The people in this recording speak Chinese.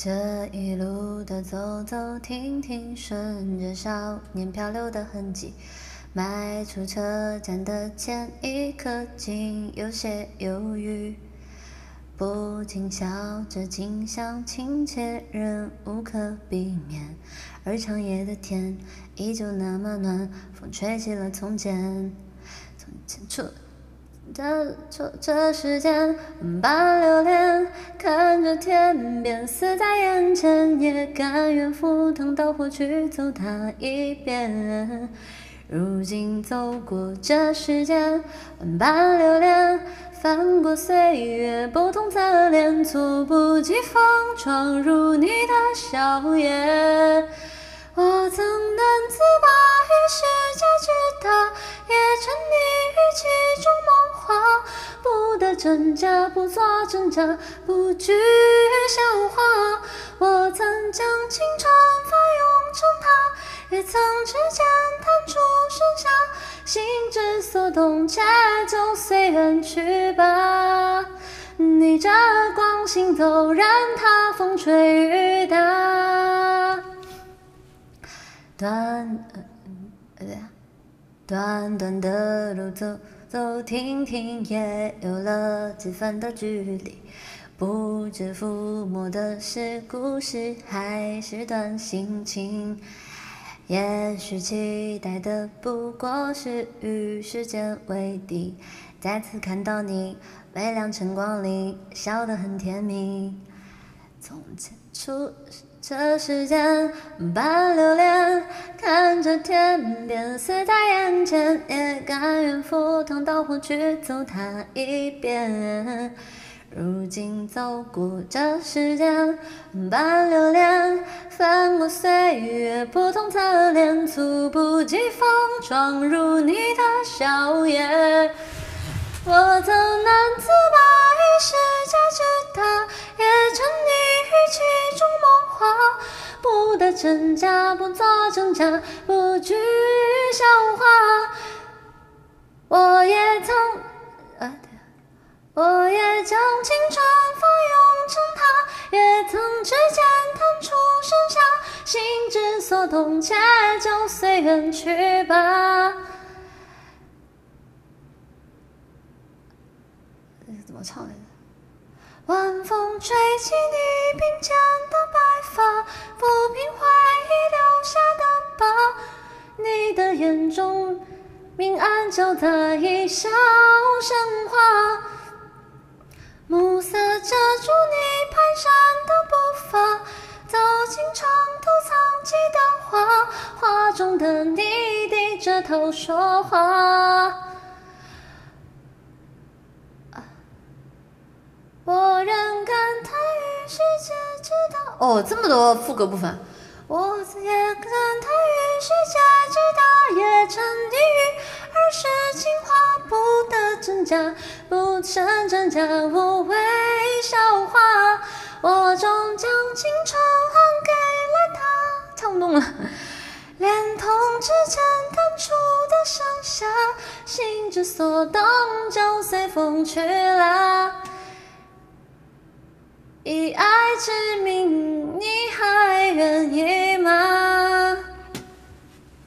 这一路的走走停停，顺着少年漂流的痕迹，迈出车站的前一刻，竟有些犹豫。不禁笑着，景象亲切，仍无可避免。而长夜的天依旧那么暖，风吹起了从前，从前出的这这时间，万般流连看着天边，死在眼前，也甘愿赴汤蹈火去走它一遍。如今走过这世间，万般留恋，翻过岁月不同侧脸，猝不及防闯入你的笑颜。我曾难自拔真假，不做挣扎，不惧笑话。我曾将青春翻涌成她，也曾指尖弹出盛夏，心之所动，且就随缘去吧。逆着光行走，任它风吹雨打。短，对，短短的路走走停停，也有了几分的距离。不知抚摸的是故事，还是段心情？也许期待的不过是与时间为敌，再次看到你，微亮晨光里，笑得很甜蜜。从前初识。这世间般留恋，看着天边死在眼前，也甘愿赴汤蹈火去走它一遍。如今走过这世间般留恋，翻过岁月不同侧脸，猝不及防闯入你的笑颜。我曾真假，不做挣扎，不惧笑话。我也曾，啊，我也将青春翻涌成她，也曾指尖弹出盛夏，心之所动，且就随缘去吧。怎么唱来着？晚风吹起你鬓间的白发，明暗交杂，一笑生花。暮色遮住你蹒跚的步伐，走进床头藏起的画，画中的你低着头说话。我仍感叹于世界之大，哦，这么多副歌部分。我也感叹于世界之大，也沉溺假，不成真假，无谓笑话。我终将青春还给了他，唱不动了。连同指尖弹出的盛夏，心之所动，就随风去了。以爱之名，